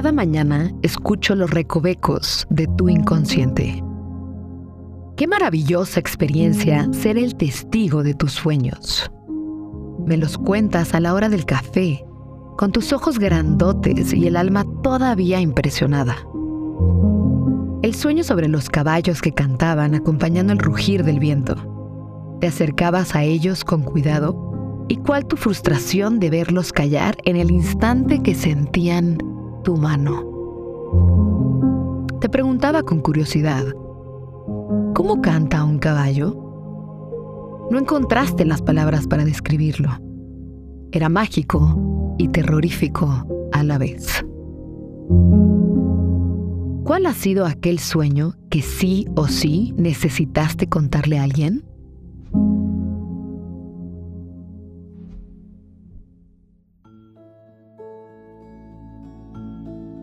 Cada mañana escucho los recovecos de tu inconsciente. Qué maravillosa experiencia ser el testigo de tus sueños. Me los cuentas a la hora del café, con tus ojos grandotes y el alma todavía impresionada. El sueño sobre los caballos que cantaban acompañando el rugir del viento. Te acercabas a ellos con cuidado y cuál tu frustración de verlos callar en el instante que sentían tu mano. Te preguntaba con curiosidad, ¿cómo canta un caballo? No encontraste las palabras para describirlo. Era mágico y terrorífico a la vez. ¿Cuál ha sido aquel sueño que sí o sí necesitaste contarle a alguien?